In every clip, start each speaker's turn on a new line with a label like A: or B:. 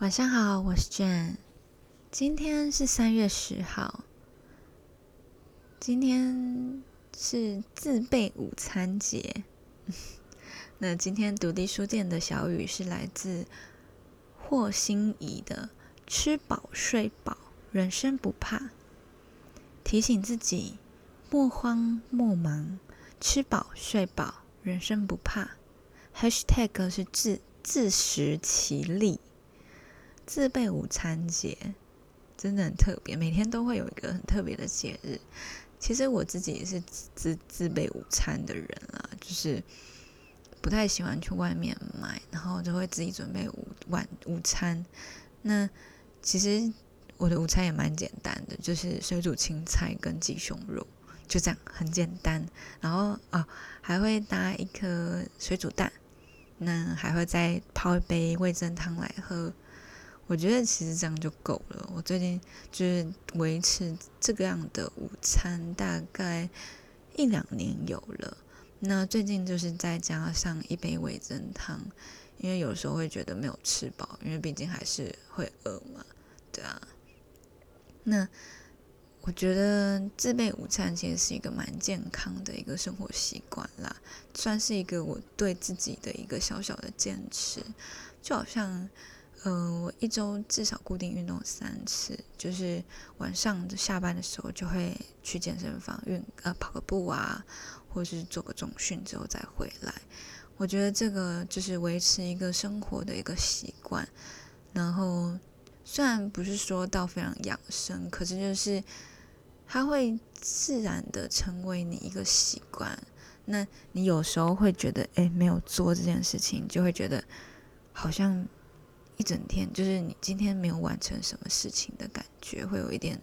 A: 晚上好，我是 Jane。今天是三月十号，今天是自备午餐节。那今天独立书店的小雨是来自霍心怡的“吃饱睡饱，人生不怕”，提醒自己莫慌莫忙，吃饱睡饱，人生不怕。#hashtag 是自自食其力。自备午餐节真的很特别，每天都会有一个很特别的节日。其实我自己也是自自备午餐的人啦，就是不太喜欢去外面买，然后就会自己准备午晚午餐。那其实我的午餐也蛮简单的，就是水煮青菜跟鸡胸肉，就这样很简单。然后啊，还会搭一颗水煮蛋，那还会再泡一杯味噌汤来喝。我觉得其实这样就够了。我最近就是维持这个样的午餐，大概一两年有了。那最近就是再加上一杯味噌汤，因为有时候会觉得没有吃饱，因为毕竟还是会饿嘛，对啊。那我觉得自备午餐其实是一个蛮健康的一个生活习惯啦，算是一个我对自己的一个小小的坚持，就好像。一周至少固定运动三次，就是晚上下班的时候就会去健身房运呃跑个步啊，或是做个重训之后再回来。我觉得这个就是维持一个生活的一个习惯。然后虽然不是说到非常养生，可是就是它会自然的成为你一个习惯。那你有时候会觉得，哎，没有做这件事情，就会觉得好像。一整天就是你今天没有完成什么事情的感觉，会有一点，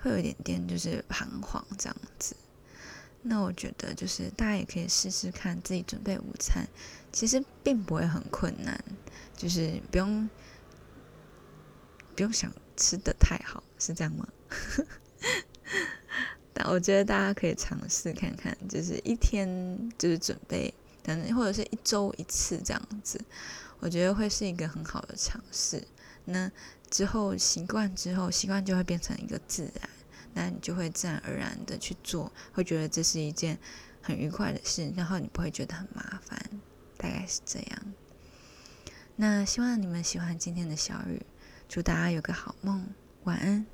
A: 会有一点点就是彷徨这样子。那我觉得就是大家也可以试试看自己准备午餐，其实并不会很困难，就是不用不用想吃的太好，是这样吗？但我觉得大家可以尝试看看，就是一天就是准备，等或者是一周一次这样子。我觉得会是一个很好的尝试。那之后习惯之后，习惯就会变成一个自然，那你就会自然而然的去做，会觉得这是一件很愉快的事，然后你不会觉得很麻烦，大概是这样。那希望你们喜欢今天的小雨，祝大家有个好梦，晚安。